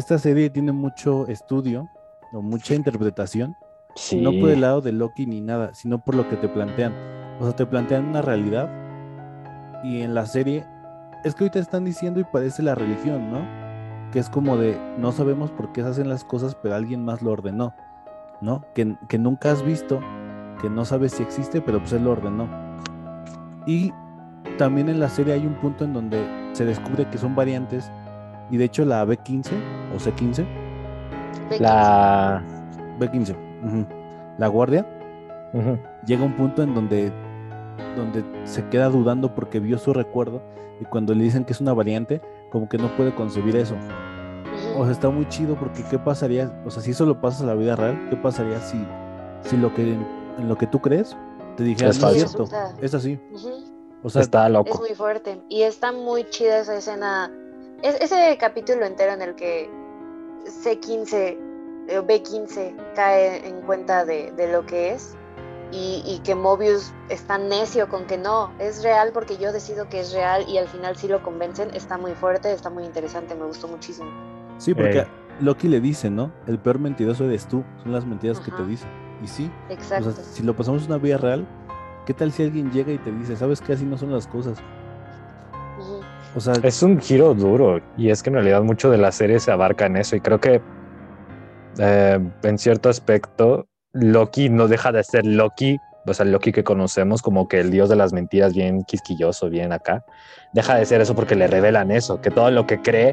esta serie tiene mucho estudio o mucha interpretación, Sí. no por el lado de Loki ni nada, sino por lo que te plantean. O sea, te plantean una realidad y en la serie es que ahorita están diciendo y parece la religión, ¿no? Que es como de no sabemos por qué se hacen las cosas, pero alguien más lo ordenó, ¿no? Que, que nunca has visto, que no sabes si existe, pero pues él lo ordenó. Y también en la serie hay un punto en donde se descubre que son variantes y de hecho la B15 o C15, La. B15, ujú, la guardia, Ujú. llega un punto en donde, donde se queda dudando porque vio su recuerdo y cuando le dicen que es una variante, como que no puede concebir eso. O sea, está muy chido porque ¿qué pasaría? O sea, si eso lo pasas a la vida real, ¿qué pasaría si, si lo que en lo que tú crees te dijeran Es no es falso. cierto? Es así. O sea, Está Es loco. muy fuerte. Y está muy chida esa escena. Es, ese capítulo entero en el que C15, eh, B15 cae en cuenta de, de lo que es. Y, y que Mobius está necio con que no, es real porque yo decido que es real y al final sí lo convencen. Está muy fuerte, está muy interesante, me gustó muchísimo. sí, porque. Loki le dice, ¿no? El peor mentiroso eres tú, son las mentiras que te Ajá. dice. Y sí, o Exacto. sea, si lo pasamos a una vida real, ¿qué tal si alguien llega y te dice, sabes que así no son las cosas? O sea, Es un giro duro y es que en realidad mucho de la serie se abarca en eso y creo que eh, en cierto aspecto Loki no deja de ser Loki, o sea, el Loki que conocemos como que el dios de las mentiras bien quisquilloso, bien acá, deja de ser eso porque le revelan eso, que todo lo que cree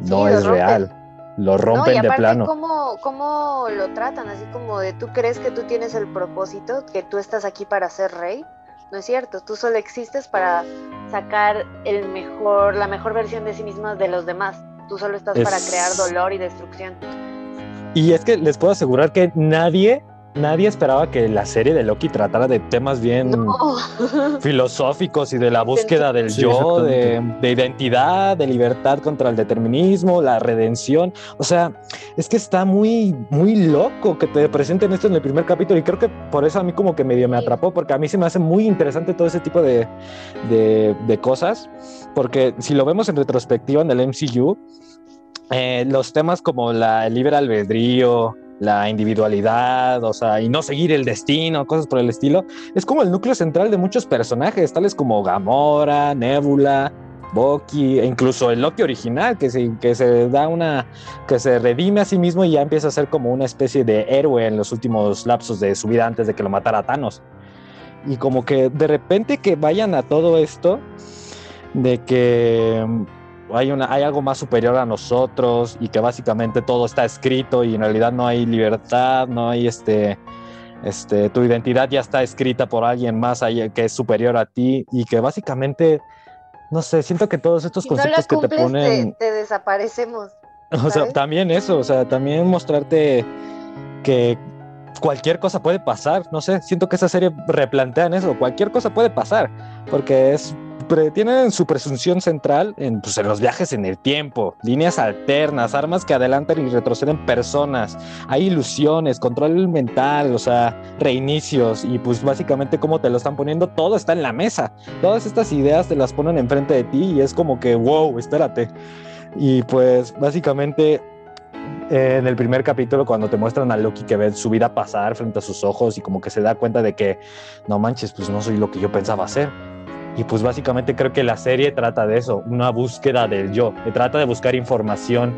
no Sí, es rompen. real, lo No, rompen de plano. ¿cómo, ¿cómo lo tratan? Así como de tú crees que tú tienes el propósito, que tú estás aquí para ser rey. No es cierto, tú solo existes para sacar el mejor, la mejor versión de sí mismo de los demás. Tú solo estás para crear dolor y destrucción. Y es que les puedo asegurar que nadie, nadie esperaba que la serie de Loki tratara de temas bien No. filosóficos y de la búsqueda del Sí, yo, de, identidad, de libertad contra el determinismo, la redención. O sea, es que está muy, muy loco que te presenten esto en el primer capítulo y creo que por eso a mí como que medio me atrapó, porque a mí se me hace muy interesante todo ese tipo de, de, de cosas, porque si lo vemos en retrospectiva en el MCU, eh, los temas como la, el libre albedrío, la individualidad, o sea, y no seguir el destino, cosas por el estilo, es como el núcleo central de muchos personajes, tales como Gamora, Nebula, Bucky, e incluso el Loki original, que se, que se da una, que se redime a sí mismo y ya empieza a ser como una especie de héroe en los últimos lapsos de su vida antes de que lo matara Thanos. Y como que de repente que vayan a todo esto, de que hay, una, hay algo más superior a nosotros y que básicamente todo está escrito y en realidad no hay libertad, no hay este, este, tu identidad ya está escrita por alguien más que es superior a ti y que básicamente, no sé, siento que todos estos Si no conceptos que te ponen... te, te desaparecemos. O sea, también eso, o sea, también mostrarte que cualquier cosa puede pasar, no sé, siento que esa serie replantean eso, cualquier cosa puede pasar, porque es pre- tienen su presunción central en, pues, en los viajes en el tiempo, líneas alternas, armas que adelantan y retroceden personas, hay ilusiones, control mental, o sea, reinicios y pues básicamente cómo te lo están poniendo, todo está en la mesa, todas estas ideas te las ponen enfrente de ti y es como que, wow, espérate. Y pues básicamente en el primer capítulo cuando te muestran a Loki que ve su vida pasar frente a sus ojos y como que se da cuenta de que no manches, pues no soy lo que yo pensaba ser. Y pues básicamente creo que la serie trata de eso, una búsqueda del yo, trata de buscar información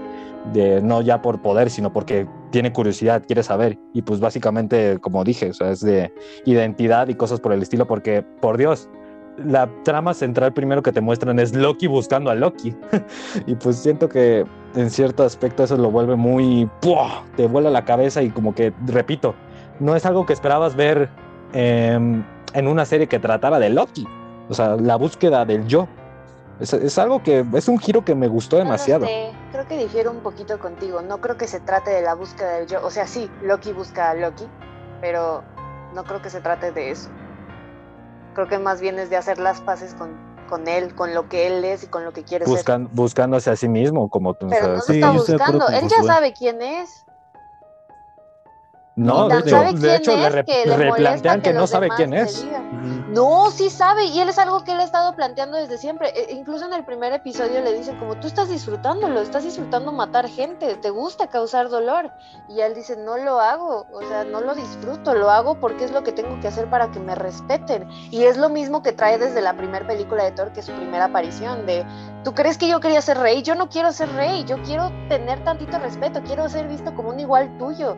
de no ya por poder, sino porque tiene curiosidad, quiere saber. Y pues básicamente, como dije, es de identidad y cosas por el estilo, porque por Dios, la trama central primero que te muestran es Loki buscando a Loki. y pues siento que en cierto aspecto eso lo vuelve muy... Te vuela la cabeza y como que, repito, no es algo que esperabas ver em, en una serie que tratara de Loki. O sea, la búsqueda del yo. Es, es algo que es un giro que me gustó No demasiado. sé, creo que difiero un poquito contigo. No creo que se trate de la búsqueda del yo. O sea, sí, Loki busca a Loki, pero no creo que se trate de eso. Creo que más bien es de hacer las paces con, con él, con lo que él es y con lo que quiere ser. Buscan, buscándose a sí mismo, como tú Pero no sabes. lo Sí, está buscando. Él ya sabe quién es. No, No, de hecho, de le, re- que le replantean que que no sabe quién es. No, sí sabe, y él es algo que él ha estado planteando desde siempre. E- incluso en el primer episodio le dicen como tú estás disfrutándolo, estás disfrutando matar gente, te gusta causar dolor. Y él dice, no lo hago, o sea, no lo disfruto, lo hago porque es lo que tengo que hacer para que me respeten. Y es lo mismo que trae desde la primera película de Thor, que es su primera aparición, de, ¿tú crees que yo quería ser rey? Yo no quiero ser rey, yo quiero tener tantito respeto, quiero ser visto como un igual tuyo.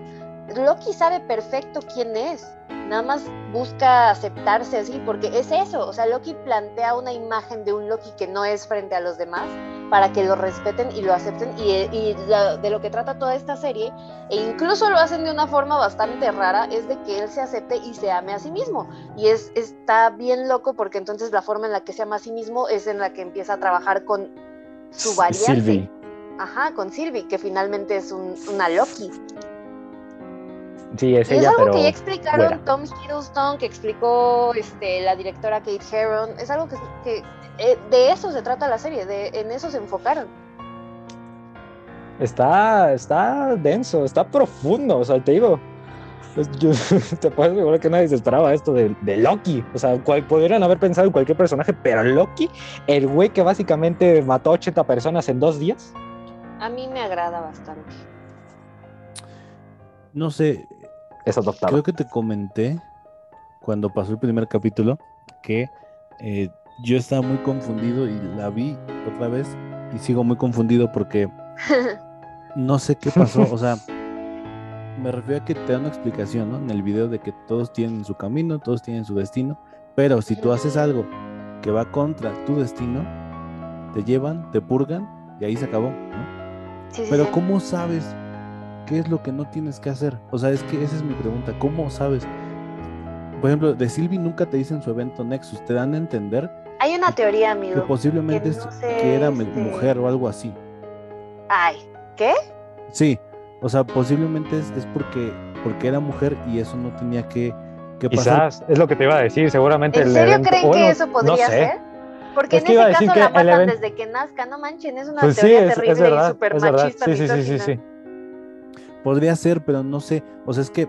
Loki sabe perfecto quién es, nada más busca aceptarse así, porque es eso, o sea, Loki plantea una imagen de un Loki que no es frente a los demás para que lo respeten y lo acepten, y, y la- de lo que trata toda esta serie, e incluso lo hacen de una forma bastante rara, es de que él se acepte y se ame a sí mismo, y es, está bien loco porque entonces la forma en la que se ama a sí mismo es en la que empieza a trabajar con su variante. Sylvie. Ajá, con Sylvie, que finalmente es un- una Loki. Sí, es Y es ella, algo pero que ya explicaron. Tom Hiddleston, que explicó este, la directora Kate Herron. Es algo que, que, eh, de eso se trata la serie, de, en eso se enfocaron. está, está denso, está profundo, o sea, te digo. pues, yo- te puedo asegurar que nadie se esperaba esto de, de Loki. O sea, cual- pudieran haber pensado en cualquier personaje, pero Loki, el güey que básicamente mató a 80 personas en dos días. A mí me agrada bastante. No sé, Es adoptado. creo que te comenté cuando pasó el primer capítulo que eh, yo estaba muy confundido y la vi otra vez y sigo muy confundido porque no sé qué pasó. O sea, me refiero a que te dan una explicación, ¿no? En el video de que todos tienen su camino, todos tienen su destino, pero si tú haces algo que va contra tu destino, te llevan, te purgan y ahí se acabó, ¿no? Sí, sí, Pero sí. ¿cómo sabes qué es lo que no tienes que hacer? O sea, es que esa es mi pregunta. ¿Cómo sabes? Por ejemplo, de Sylvie nunca te dicen su evento Nexus. Te dan a entender Hay una teoría, que amigo. posiblemente que es no sé, que era este- mujer o algo así. Ay, ¿qué? Sí, o sea, posiblemente es, es porque, porque era mujer y eso no tenía que, que pasar. Quizás es lo que te iba a decir, seguramente ¿En el serio evento- creen bueno, que eso podría no sé. ser? Porque Es en que ese caso que la matan event- desde que nazca, no manchen, es una Pues teoría es terrible y verdad, súper machista. Sí, sí, sí, sí, sí. Podría ser, pero no sé. O sea, es que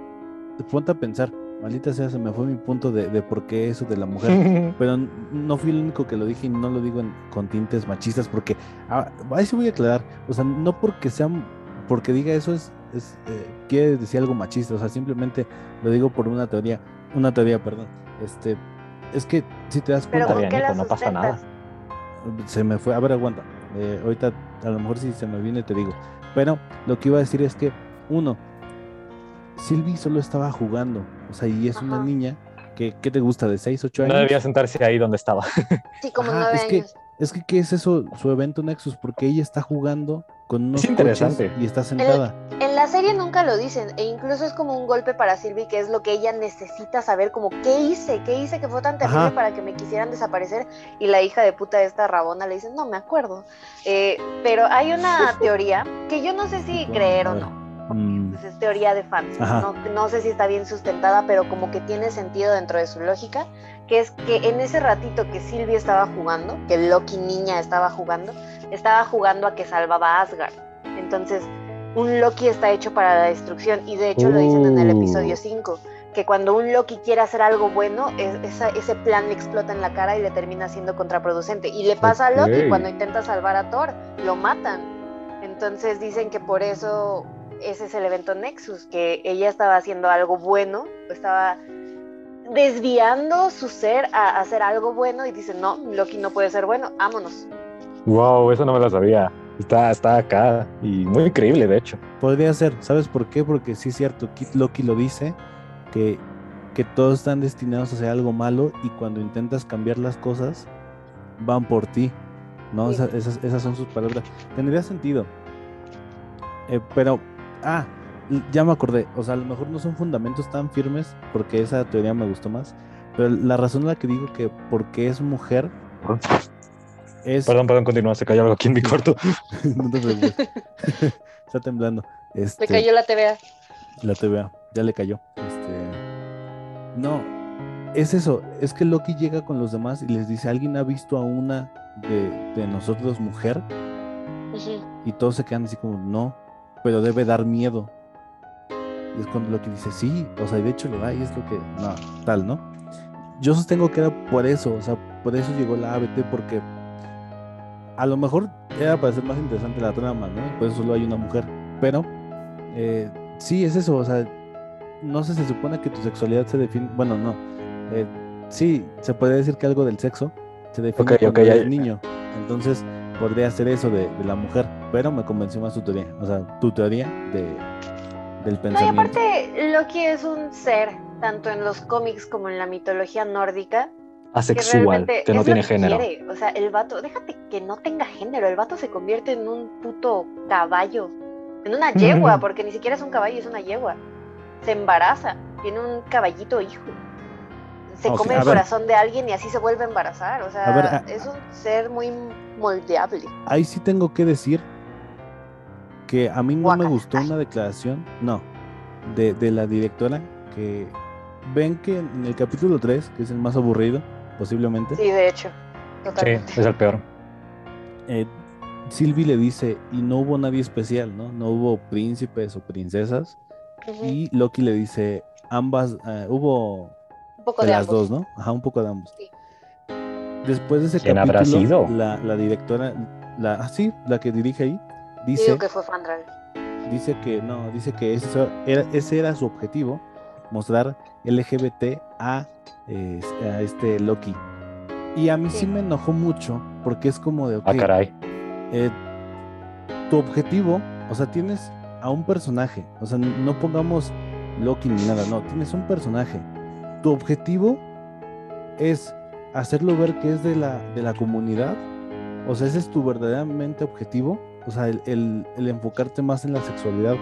ponte a pensar. Maldita sea, se me fue mi punto de, de por qué eso de la mujer. Pero no fui el único que lo dije y no lo digo en- con tintes machistas porque ah, ahí sí voy a aclarar, o sea, no porque sean porque diga eso es, es, eh, quiere decir algo machista, o sea, simplemente lo digo por una teoría, una teoría, perdón. Este, es que si te das cuenta, ¿con bien, qué hijo, la no pasa nada. se me fue, a ver, aguanta. eh, ahorita a lo mejor si se me viene te digo, pero lo que iba a decir es que uno Silvi solo estaba jugando, o sea, y es una niña que ¿qué te gusta de 6, 8 años? No debía sentarse ahí donde estaba. Sí, como Ajá, nueve es que-. Es que, ¿qué es eso? Su evento Nexus, porque ella está jugando con unos Es interesante. coches y está sentada. En la serie nunca lo dicen, e incluso es como un golpe para Sylvie, que es lo que ella necesita saber, como qué hice, qué hice que fue tan terrible Ajá. para que me quisieran desaparecer. Y la hija de puta de esta Rabona le dice, no me acuerdo. Eh, pero hay una teoría que yo no sé si Bueno, creer o no. Pues es teoría de fans. No, no sé si está bien sustentada, pero como que tiene sentido dentro de su lógica, que es que en ese ratito que Sylvie estaba jugando, que Loki niña estaba jugando, estaba jugando a que salvaba a Asgard. Entonces, un Loki está hecho para la destrucción y de hecho lo dicen en el Uh. episodio 5, que cuando un Loki quiere hacer algo bueno, es- esa- ese plan le explota en la cara y le termina siendo contraproducente. Y le pasa a Loki Ok. cuando intenta salvar a Thor, lo matan. Entonces dicen que por eso ese es el evento Nexus, que ella estaba haciendo algo bueno, estaba desviando su ser a hacer algo bueno y dice, no, Loki no puede ser bueno, vámonos. Wow, eso no me lo sabía. Está, está acá y muy increíble, de hecho. podría ser, ¿sabes por qué? Porque sí es cierto, Kid Loki lo dice, que, que todos están destinados a hacer algo malo y cuando intentas cambiar las cosas, van por ti. ¿No? Sí. Esa- esas, esas son sus palabras. Tendría sentido. Eh, pero, ah, ya me acordé. O sea, a lo mejor no son fundamentos tan firmes, porque esa teoría me gustó más. Pero la razón en la que digo que porque es mujer es. Perdón, perdón, continúa. Se cayó algo aquí en mi cuarto. no te preocupes. Está temblando. Este, Le cayó la TVA. La TVA, ya le cayó. Este. No, es eso. Es que Loki llega con los demás y les dice: ¿Alguien ha visto a una de, de nosotros mujer? Y todos se quedan así como: No, pero debe dar miedo. Y es cuando Loki dice, sí, o sea, de hecho lo da y es lo que, no, tal, ¿no? Yo sostengo que era por eso, o sea, por eso llegó la ABT, porque a lo mejor era para hacer más interesante la trama, ¿no? Por eso solo hay una mujer, pero eh, sí, es eso, o sea, no sé, se supone que tu sexualidad se define, bueno, no, eh, sí, se puede decir que algo del sexo se define Ok, cuando ok, ya- eres niño, entonces podría ser eso de, de la mujer, pero me convenció más tu teoría, o sea, tu teoría de, del No, y pensamiento. aparte, Loki es un ser, tanto en los cómics como en la mitología nórdica, Asexual, que no tiene género. quiere. O sea, el vato, déjate que no tenga género, el vato se convierte en un puto caballo, en una yegua, porque ni siquiera es un caballo, es una yegua. Se embaraza, tiene un caballito hijo. Se come el ver. corazón de alguien y así se vuelve a embarazar. O sea, A ver, a- es un ser muy moldeable. Ahí sí tengo que decir que a mí no me gustó una declaración, no, de, de la directora, que ven que en el capítulo 3, que es el más aburrido, posiblemente, Sí, de hecho. Sí, Totalmente. es el peor. eh, Sylvie le dice, y no hubo nadie especial, ¿no? No hubo príncipes o princesas, y Loki le dice, ambas, eh, hubo Un poco de de las ambos. dos, ¿no? Ajá, un poco de ambos. Sí. Después de ese ¿Quién capítulo, habrá sido? La, la directora, la, ah, sí, la que dirige ahí, dice... Digo que fue Fandral. dice que no, dice que eso era, ese era su objetivo, mostrar LGBT a, eh, a este Loki. Y a mí sí. Sí. me enojó mucho porque es como de, ok, Ah, caray. eh, tu objetivo, o sea, tienes a un personaje, o sea, no pongamos Loki ni nada, no, tienes un personaje. Tu objetivo es hacerlo ver que es de la, de la comunidad, o sea, ese es tu verdaderamente objetivo, o sea, el, el- el enfocarte más en la sexualidad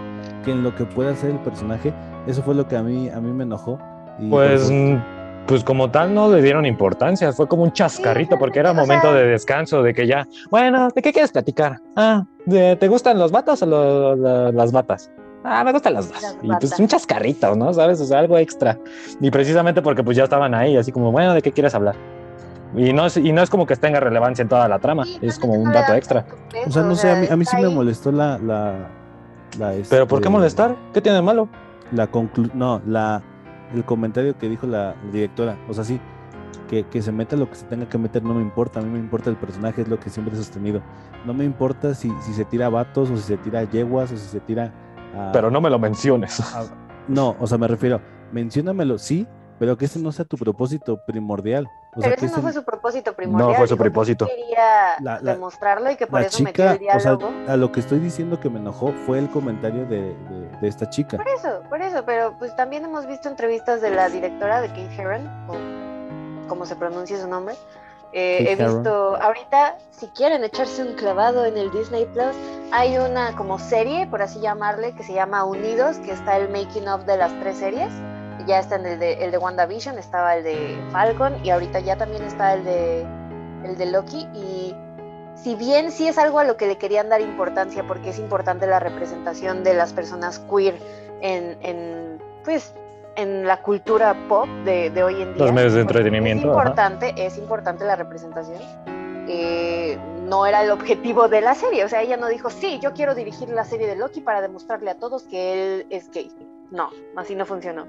que en lo que puede hacer el personaje, eso fue lo que a mí, a mí me enojó. y Pues, eso- mm, pues como tal no le dieron importancia, fue como un chascarrito porque era momento de descanso, de que ya, bueno, ¿de qué quieres platicar? Ah, ¿de- ¿te gustan los vatos o lo- las batas? Ah, me gustan las dos. Las y pues batas. un chascarrito, ¿no? ¿Sabes? O sea, algo extra. Y precisamente porque pues ya estaban ahí, así como, bueno, ¿de qué quieres hablar? Y no es, y no es como que tenga relevancia en toda la trama, Sí, es como un dato extra. peso, o sea, no sé, a mí, a mí sí me molestó la... la, la, Pero ¿por qué este, molestar? ¿Qué tiene de malo? la conclu no, la el comentario que dijo la, directora, o sea, sí, que, que se meta lo que se tenga que meter, no me importa, a mí me importa el personaje, es lo que siempre he sostenido. No me importa si, si se tira a vatos, o si se tira a yeguas, o si se tira a... Pero no me lo menciones. a- no, o sea, me refiero, menciónamelo, sí, pero que ese no sea tu propósito primordial. O sea, Pero que ese no ese- fue su propósito primordial. fue su propósito. Quería La- la- demostrarlo y que por la eso metió el chica, o sea, diálogo. a lo que estoy diciendo que me enojó fue el comentario de, de- de esta chica. Por eso, por eso, pero pues también hemos visto entrevistas de la directora de Kate Herron, o como se pronuncia su nombre. Eh, he visto, ahorita, si quieren echarse un clavado en el Disney Plus, hay una como serie, por así llamarle, que se llama Unidos, que está el making of de las tres series. Ya está en el de, el de WandaVision, estaba el de Falcon y ahorita ya también está el de, el de Loki. Y si bien sí es algo a lo que le querían dar importancia, porque es importante la representación de las personas queer en, en, pues, en la cultura pop de, de hoy en día. Los medios de entretenimiento, Es ajá. importante, es importante la representación. Eh, no era el objetivo de la serie, o sea, ella no dijo, sí, yo quiero dirigir la serie de Loki para demostrarle a todos que él es gay. No, así no funcionó.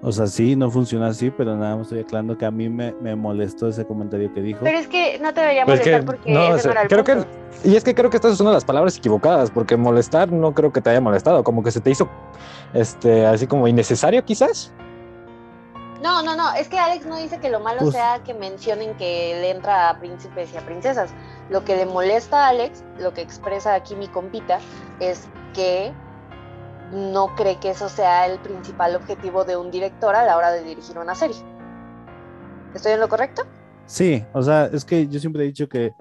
O sea, sí, no funciona así, pero nada más estoy aclarando que a mí me, me molestó ese comentario que dijo. Pero es que no te debería Pues que, molestar porque no, ese o sea, no era el creo que, y es que creo que estás usando las palabras equivocadas, porque molestar no creo que te haya molestado, como que se te hizo, este, así como innecesario quizás. No, no, no, es que Alex no dice que lo malo Pues- sea que mencionen que le entra a príncipes y a princesas. Lo que le molesta a Alex, lo que expresa aquí mi compita, es que no cree que eso sea el principal objetivo de un director a la hora de dirigir una serie. ¿Estoy en lo correcto? Sí, o sea, es que yo siempre he dicho que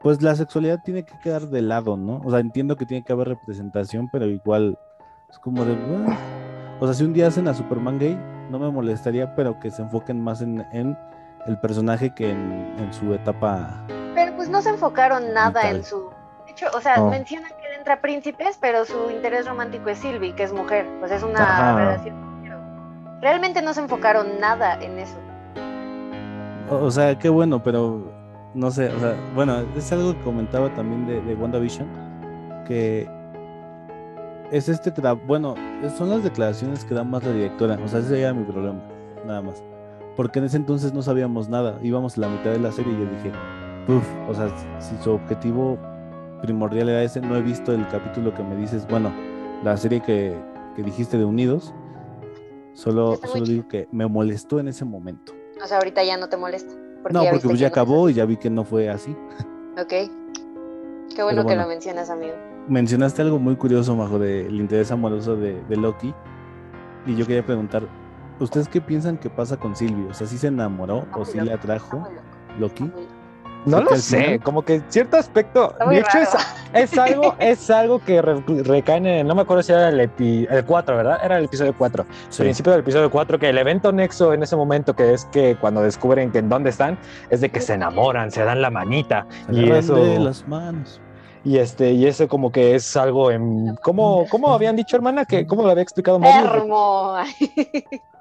pues la sexualidad tiene que quedar de lado, ¿no? O sea, entiendo que tiene que haber representación, pero igual es como de... "Ah". O sea, si un día hacen a Superman gay, no me molestaría, pero que se enfoquen más en, en el personaje que en, en su etapa... Pero pues no se enfocaron nada Vital. en su... De hecho, o sea, No. mencionan que príncipes, pero su interés romántico es Sylvie, que es mujer. Pues es una Ajá. relación... pero Realmente no se enfocaron nada en eso. O, o sea, qué bueno, pero no sé, o sea, bueno, es algo que comentaba también de, de WandaVision, que es este, tra- bueno, son las declaraciones que da más la directora, o sea, ese era mi problema, nada más. Porque en ese entonces no sabíamos nada, íbamos a la mitad de la serie y yo dije, uff, o sea, si su objetivo primordial era ese, no he visto el capítulo que me dices, bueno, la serie que, que dijiste de Unidos, solo, solo digo que me molestó en ese momento. O sea, ahorita ya no te molesta. no, ya porque pues ya no acabó y ya vi que no fue así. Ok. Qué bueno, que lo mencionas, amigo. Mencionaste algo muy curioso, Majo, del interés amoroso de, de Loki. Y yo quería preguntar, ¿ustedes qué piensan que pasa con Silvio? O sea, ¿sí se enamoró o sí loco, le atrajo Loki? No lo sé, final- como que cierto aspecto. De hecho, es, algo, es algo que re- recae en. el- No me acuerdo si era el, epi- el 4, ¿verdad? Era el episodio 4. Sí. Principio del episodio 4, que el evento nexo en ese momento, que es que cuando descubren que en dónde están, es de que se enamoran, se dan la manita. Se Y eso. de las manos. Y este, y eso como que es algo en. ¿Cómo, cómo habían dicho, hermana? que ¿Cómo lo había explicado Mario? Hermo.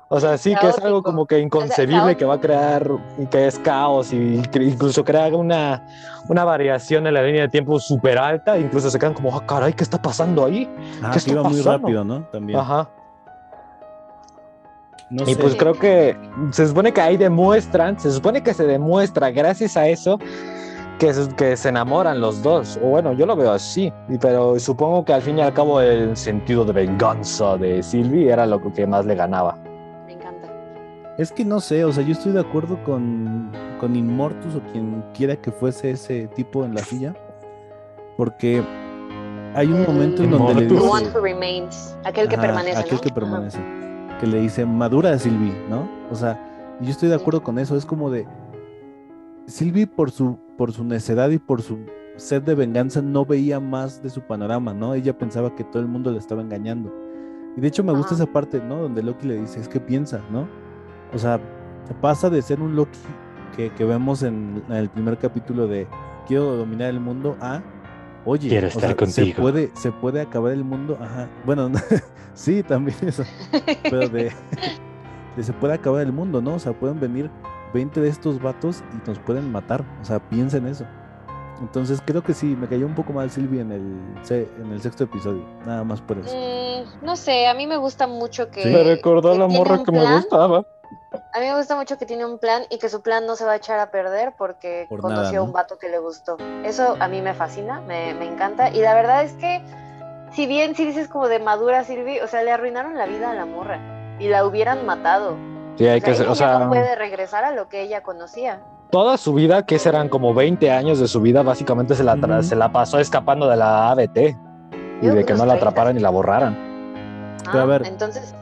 O sea, sí, que es algo como que inconcebible, que va a crear, que es caos y que incluso crea una, una variación en la línea de tiempo súper alta. Incluso se quedan como, ah, caray, ¿qué está pasando ahí? Ah, ¿Qué que iba muy rápido, ¿no? También. Ajá. No Y sé. pues creo que se supone que ahí demuestran, se supone que se demuestra gracias a eso que se, que se enamoran los dos. O bueno, yo lo veo así, pero supongo que al fin y al cabo el sentido de venganza de Sylvie era lo que más le ganaba. Es que no sé, o sea, yo estoy de acuerdo con, con Inmortus o quien quiera que fuese ese tipo en la silla. Porque hay un El- momento en donde le The Inmortus. one dice... who remains. Aquel que Ajá, permanece. Aquel ¿no? que Ajá. permanece. Que le dice, madura Silvi, ¿no? O sea, yo estoy de acuerdo con eso. Es como de. Silvi, por su, por su necedad y por su sed de venganza, no veía más de su panorama, ¿no? Ella pensaba que todo el mundo le estaba engañando. Y de hecho, me gusta Ajá. esa parte, ¿no? Donde Loki le dice, es que piensa, ¿no? O sea, pasa de ser un Loki que, que vemos en, en el primer capítulo de Quiero dominar el mundo a. Oye, Quiero o estar sea, contigo. Se puede, se puede acabar el mundo, ajá. Bueno, sí, también eso pero de, de se puede acabar el mundo, ¿no? O sea, pueden venir 20 de estos vatos y nos pueden matar. O sea, piensa en eso. Entonces creo que sí, me cayó un poco mal Silvia en el, se- en el sexto episodio, nada más por eso. Mm, no sé, a mí me gusta mucho que. Sí. Me recordó que la morra que me gustaba. A mí me gusta mucho que tiene un plan y que su plan no se va a echar a perder porque Por conoció nada, a un vato que le gustó. Eso a mí me fascina, me, me encanta. Y la verdad es que, si bien si dices como de madura Silvi, o sea, le arruinaron la vida a la morra y la hubieran matado. Sí, hay O sea, que ser, o sea, no puede regresar a lo que ella conocía. toda su vida, que serán como 20 años de su vida, básicamente se la, se la pasó escapando de la ABT y Yo, de que no la 30. atraparan y la borraran. Pero a Ah, ver. Entonces.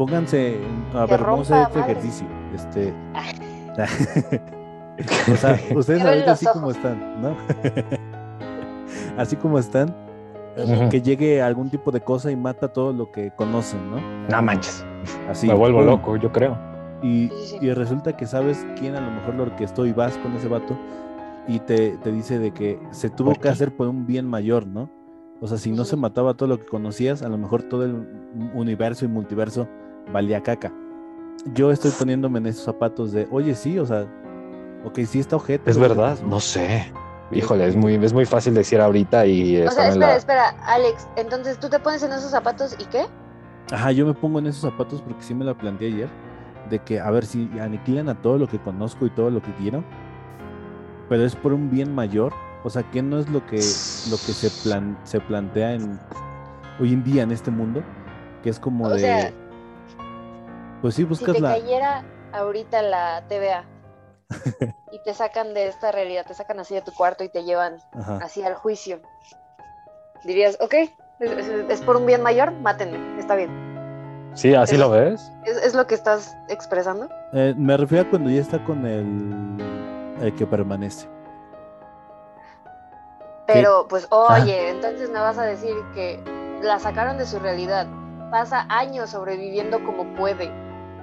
Pónganse, a Que ver, vamos a hacer este ejercicio. Este. o sea, ustedes ahorita así como están, ¿no? así como están, que llegue algún tipo de cosa y mata todo lo que conocen, ¿no? No manches, Así. me vuelvo ¡pum! loco, yo creo. Y, Sí, sí, sí. y resulta que sabes quién a lo mejor lo orquestó y vas con ese vato y te, te dice de que se tuvo ¿Por que hacer por un bien mayor, ¿no? O sea, si no se mataba todo lo que conocías, a lo mejor todo el universo y multiverso valía caca. Yo estoy poniéndome en esos zapatos de, oye, sí, o sea, ok, sí está ojete. Es verdad, no sé. Híjole, es muy, es muy fácil decir ahorita y O sea, espera, la... espera, Alex, entonces tú te pones en esos zapatos y qué? Ajá, yo me pongo en esos zapatos porque sí me lo planteé ayer, de que, a ver, si aniquilan a todo lo que conozco y todo lo que quiero, pero es por un bien mayor, o sea, que no es lo que, lo que se, plan, se plantea en, hoy en día en este mundo, que es como O de, sea, pues sí, Si buscas te la... cayera ahorita la TVA y te sacan de esta realidad, te sacan así de tu cuarto y te llevan Ajá. así al juicio, dirías, ok, es, es- es por un bien mayor, mátenme, está bien. Sí, así es- lo ves. ¿Es, es lo que estás expresando? Eh, me refiero a cuando ya está con el, el que permanece. Pero, pues, Ah. oye, entonces me vas a decir que la sacaron de su realidad, pasa años sobreviviendo como puede,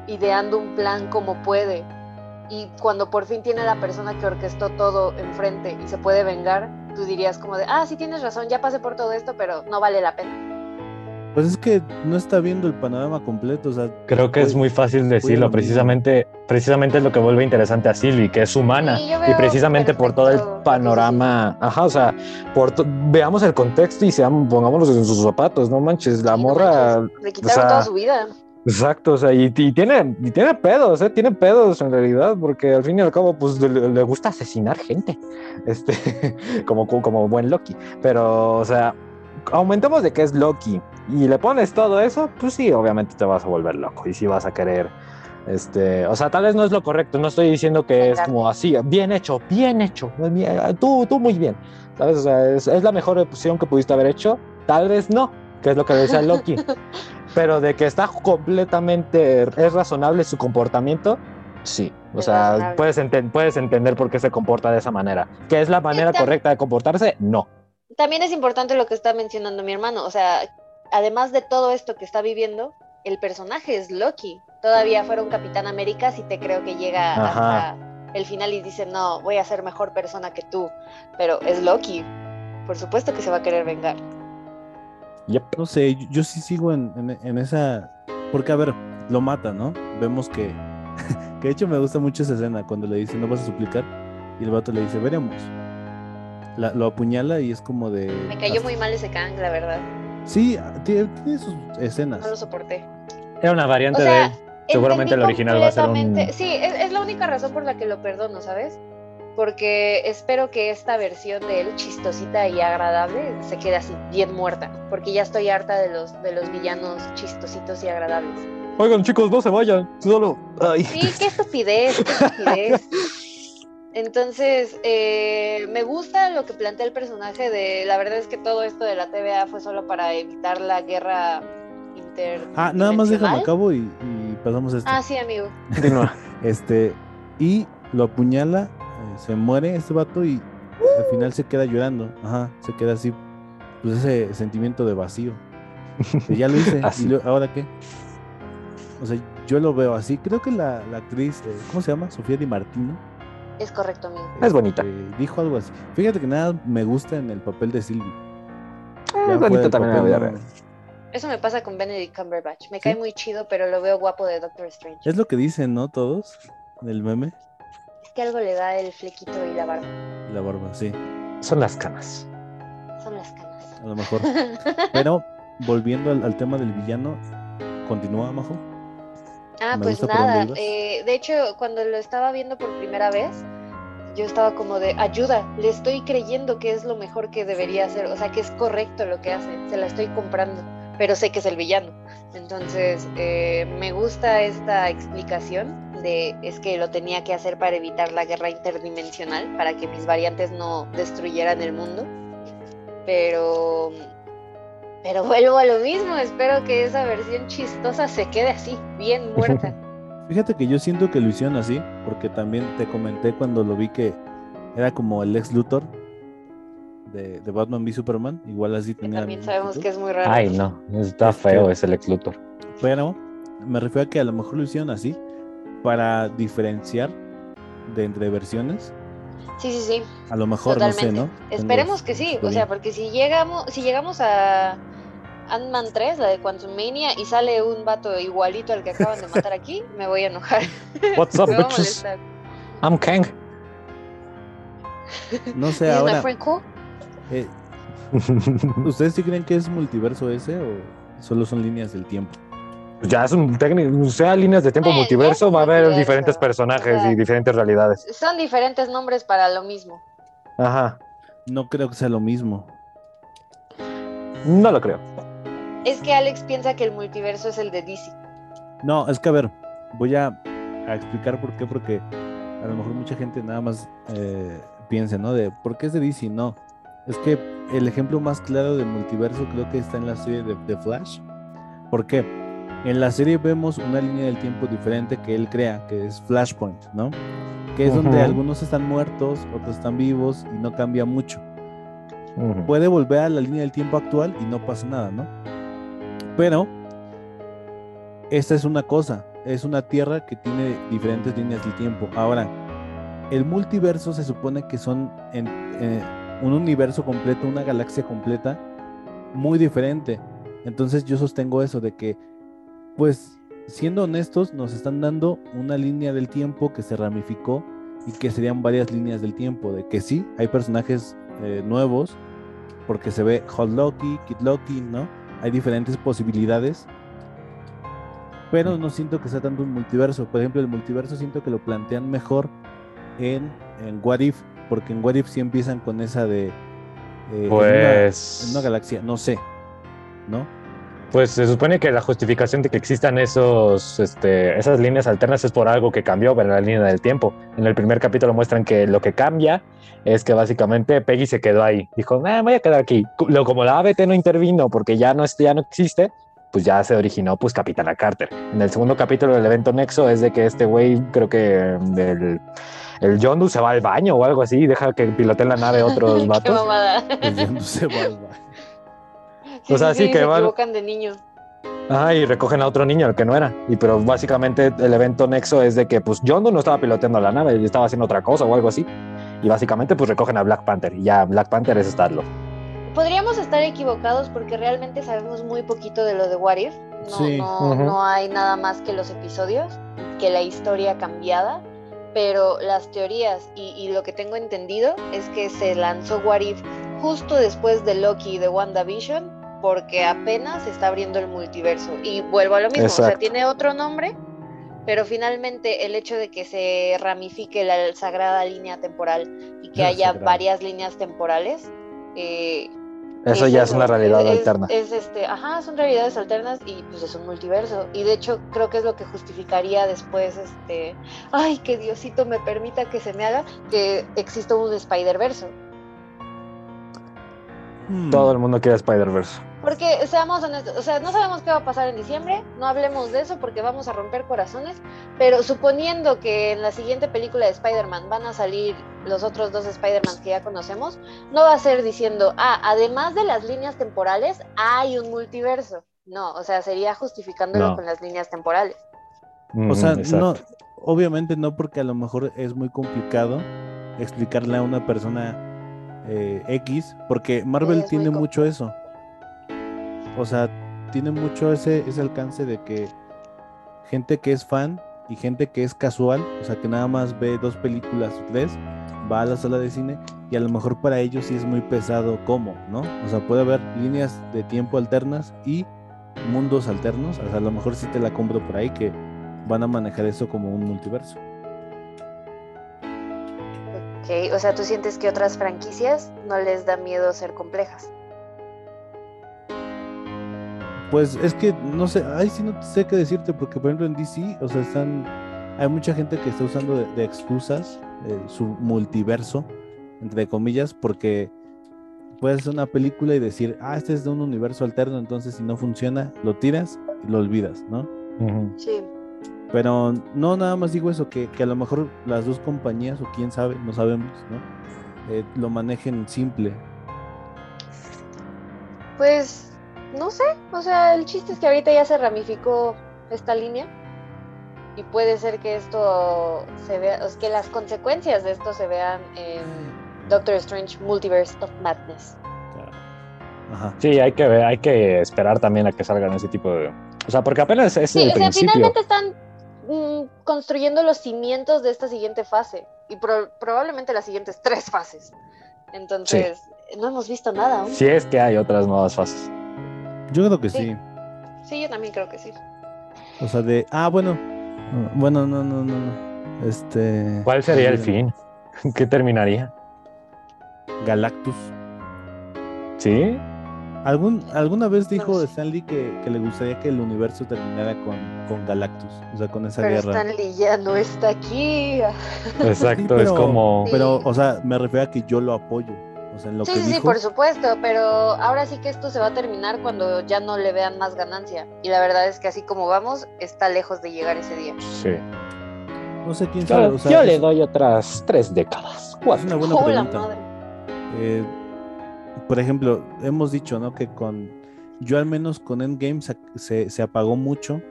ideando un plan como puede, y cuando por fin tiene la persona que orquestó todo enfrente y se puede vengar, tú dirías como de, ah, sí tienes razón, ya pasé por todo esto, pero no vale la pena. Pues es que no está viendo el panorama completo, o sea, Creo que es muy fácil lo decirlo, precisamente, precisamente es lo que vuelve interesante a Sylvie, que es humana. Sí, y precisamente por todo el panorama, ajá, o sea, por to- veamos el contexto y seamos, pongámonos en sus zapatos, no manches, la Sí, no morra, manches, Le quitaron sea, toda su vida. Exacto, o sea, y, y tiene, y tiene pedos, ¿eh? tiene pedos en realidad, porque al fin y al cabo, pues le, le gusta asesinar gente, este, como, como buen Loki, pero, o sea, aumentemos de que es Loki y le pones todo eso, pues sí, obviamente te vas a volver loco y sí vas a querer, este, o sea, tal vez no es lo correcto, no estoy diciendo que es como así, bien hecho, bien hecho, bien, tú, tú muy bien, ¿sabes? O sea, es, es la mejor opción que pudiste haber hecho, tal vez no, que es lo que decía Loki, pero de que está completamente, es razonable su comportamiento, sí, o Es sea, razonable. puedes, enten- puedes entender por qué se comporta de esa manera, que es la manera Está- correcta de comportarse, no. También es importante lo que está mencionando mi hermano. O sea, además de todo esto que está viviendo, el personaje es Loki. Todavía fuera un Capitán América si te creo que llega Ajá. hasta el final y dice, no, voy a ser mejor persona que tú. Pero es Loki. Por supuesto que se va a querer vengar. Yep. no sé, yo, yo sí sigo en, en- en esa, porque a ver, lo mata, ¿no? Vemos que, que de hecho me gusta mucho esa escena cuando le dice, no vas a suplicar, y el vato le dice, veremos. La- lo apuñala y es como de... Me cayó hasta- muy mal ese Kang, la verdad. Sí, tiene, tiene sus escenas. No lo soporté. Era una variante O de él. Seguramente el original va a ser un- Sí, es, es la única razón por la que lo perdono, ¿sabes? Porque espero que esta versión de él, chistosita y agradable, se quede así, bien muerta. Porque ya estoy harta de los, de los villanos chistositos y agradables. Oigan, chicos, no se vayan, solo. Ay. Sí, qué estupidez, qué estupidez. Entonces, eh, me gusta lo que plantea el personaje de, la verdad es que todo esto de la TVA fue solo para evitar la guerra inter. Ah, nada más déjame acabo y, y pasamos a esto. Ah, sí, amigo. Continúa. Este, y lo apuñala, se muere este vato y al final se queda llorando. Ajá, se queda así, pues ese sentimiento de vacío. De ya lo hice, Así. y lo- ahora qué. O sea, yo lo veo así. Creo que la, la actriz, eh, ¿cómo se llama? Sofía Di Martino. Es correcto, amigo. Es bonita. eh, dijo algo así. Fíjate que nada me gusta en el papel de Sylvie. Ah, es del también la vida no. Eso me pasa con Benedict Cumberbatch. Me ¿Sí? cae muy chido, pero lo veo guapo de Doctor Strange. Es lo que dicen, ¿no? Todos en el meme. Que algo le da el flequito y la barba. La barba, sí, Son las canas. Son las canas. a lo mejor. Pero volviendo al, al tema del villano, continúa, Majo. Ah, Me pues nada. eh, de hecho, cuando lo estaba viendo por primera vez, yo estaba como de ayuda. Le estoy creyendo que es lo mejor que debería hacer. O sea, que es correcto lo que hace. Se la estoy comprando. Pero sé que es el villano. Entonces, eh, me gusta esta explicación de es que lo tenía que hacer para evitar la guerra interdimensional, para que mis variantes no destruyeran el mundo. Pero. Pero vuelvo a lo mismo. Espero que esa versión chistosa se quede así, bien muerta. Fíjate que yo siento que lo hicieron así, porque también te comenté cuando lo vi que era como el ex Luthor de, de Batman v Superman, igual así Que tenía. también sabemos que es muy raro. Ay, no. Está feo ese Lex Luthor. Pero me refiero a que a lo mejor lo hicieron así para diferenciar de entre versiones. Sí, sí, sí. A lo mejor, no sé. ¿no? Esperemos Tengo- que sí. O sea, porque si llegamos, si llegamos a Ant-Man 3, la de Quantum Mania, y sale un vato igualito al que acaban de matar aquí, me voy a enojar. What's up, me va a bitches? I'm Kang. No sé, ahora. eh, ¿Ustedes sí creen que es multiverso ese o solo son líneas del tiempo? Ya es un técnico, sea líneas de tiempo multiverso, va a haber multiverso, diferentes o personajes sea. y diferentes realidades. Son diferentes nombres para lo mismo. Ajá. No creo que sea lo mismo. No lo creo. Es que Alex piensa que el multiverso es el de DC. No, es que a ver, voy a, a explicar por qué, porque a lo mejor mucha gente nada más eh, piensa, ¿no? De por qué es de DC, no. Es que el ejemplo más claro de multiverso creo que está en la serie de, de Flash. ¿Por qué? En la serie vemos una línea del tiempo diferente que él crea, que es Flashpoint, ¿no? Que es donde algunos están muertos, otros están vivos y no cambia mucho. Puede volver a la línea del tiempo actual y no pasa nada, ¿no? Pero esta es una cosa, es una tierra que tiene diferentes líneas del tiempo. Ahora, el multiverso se supone que son en, eh, un universo completo, una galaxia completa, muy diferente. Entonces yo sostengo eso de que, pues, siendo honestos, nos están dando una línea del tiempo que se ramificó y que serían varias líneas del tiempo, de que sí, hay personajes eh, nuevos, porque se ve Hot Loki, Kid Loki, ¿no? Hay diferentes posibilidades, pero no siento que sea tanto un multiverso. Por ejemplo, el multiverso siento que lo plantean mejor en, en What If, porque en What If sí empiezan con esa de... eh, en una- Pues. en una galaxia, no sé, ¿no? Pues se supone que la justificación de que existan esos, este, esas líneas alternas es por algo que cambió en la línea del tiempo. En el primer capítulo muestran que lo que cambia es que básicamente Peggy se quedó ahí. Dijo, "Eh, voy a quedar aquí. Lo, como la ABT no intervino porque ya no, ya no existe, pues ya se originó pues Capitana Carter. En el segundo capítulo del evento Nexo es de que este güey, creo que el, el Yondu se va al baño o algo así, deja que piloteen la nave otros Qué vatos. mamada. Ya no se va al baño. O sea, sí que se van- equivocan de niño. Ajá, y recogen a otro niño, el que no era. Y pero básicamente el evento nexo es de que pues Yondu no estaba piloteando la nave, estaba haciendo otra cosa o algo así. Y básicamente pues recogen a Black Panther y ya Black Panther es Starlo. Podríamos estar equivocados porque realmente sabemos muy poquito de lo de What If. No, Sí. no, Ujú. no hay nada más que los episodios, que la historia cambiada, pero las teorías y, y lo que tengo entendido es que se lanzó What If justo después de Loki y de WandaVision porque apenas se está abriendo el multiverso. Y vuelvo a lo mismo, o sea, tiene otro nombre, pero finalmente el hecho de que se ramifique la sagrada línea temporal y que La haya sagrada. varias líneas temporales, eh, Eso ya es una realidad es- alterna. Es, este, ajá, son realidades alternas y pues es un multiverso. Y de hecho creo que es lo que justificaría después, este, ay, que Diosito me permita que se me haga que exista un Spider-Verse. Hmm. Todo el mundo quiere Spider-Verse. Porque seamos honestos, o sea, no sabemos qué va a pasar en diciembre, no hablemos de eso porque vamos a romper corazones, pero suponiendo que en la siguiente película de Spider-Man van a salir los otros dos Spider-Man que ya conocemos, no va a ser diciendo, ah, además de las líneas temporales, hay un multiverso. No, o sea, sería justificándolo No. con las líneas temporales. O sea, exacto. no, obviamente no, porque a lo mejor es muy complicado explicarle a una persona eh, X, porque Marvel tiene mucho eso. O sea, tiene mucho ese, ese alcance de que gente que es fan y gente que es casual, o sea, que nada más ve dos películas o tres, va a la sala de cine y a lo mejor para ellos sí es muy pesado cómo, ¿no? O sea, puede haber líneas de tiempo alternas y mundos alternos, o sea, a lo mejor sí te la compro por ahí que van a manejar eso como un multiverso. Ok, o sea, tú sientes que otras franquicias no les da miedo ser complejas. Pues es que no sé, ay sí no sé qué decirte, porque por ejemplo en DC, o sea, están, hay mucha gente que está usando de, de excusas eh, su multiverso, entre comillas, porque puedes hacer una película y decir, ah, este es de un universo alterno, entonces si no funciona, lo tiras y lo olvidas, ¿no? Sí. Pero no nada más digo eso, que, que a lo mejor las dos compañías, o quién sabe, no sabemos, ¿no? Eh, lo manejen simple. Pues no sé, o sea, el chiste es que ahorita ya se ramificó esta línea y puede ser que esto se vea, o sea, que las consecuencias de esto se vean en Doctor Strange Multiverse of Madness. Ajá. Sí, hay que ver, hay que esperar también a que salgan ese tipo de. O sea, porque apenas es Sí, el o sea, principio. finalmente están mm, construyendo los cimientos de esta siguiente fase y pro- probablemente las siguientes tres fases. Entonces, no hemos visto nada aún. Si es que hay otras nuevas fases. Yo creo que Sí. sí. Sí, yo también creo que sí. O sea, de, ah, bueno, bueno, no, no, no, no. Este. ¿Cuál sería el olvídalo. fin? ¿Qué terminaría? Galactus. ¿Sí? ¿Algún, ¿Alguna vez dijo No sé. Stanley que, que le gustaría que el universo terminara con, con Galactus? O sea, con esa Pero guerra. Stanley ya no está aquí. Exacto, Sí, es como. Pero, Sí. o sea, me refiero a que yo lo apoyo. O sea, en lo Sí, que sí, sí, por supuesto, pero ahora sí que esto se va a terminar cuando ya no le vean más ganancia. Y la verdad es que así como vamos, está lejos de llegar ese día. Sí. No sé quién sabe. O sea, yo es, le doy otras tres décadas. es Cuatro. una buena ¡Oh, la pregunta. madre! Eh, por ejemplo, hemos dicho, ¿no? Que con. Yo al menos con Endgame se, se, se apagó mucho.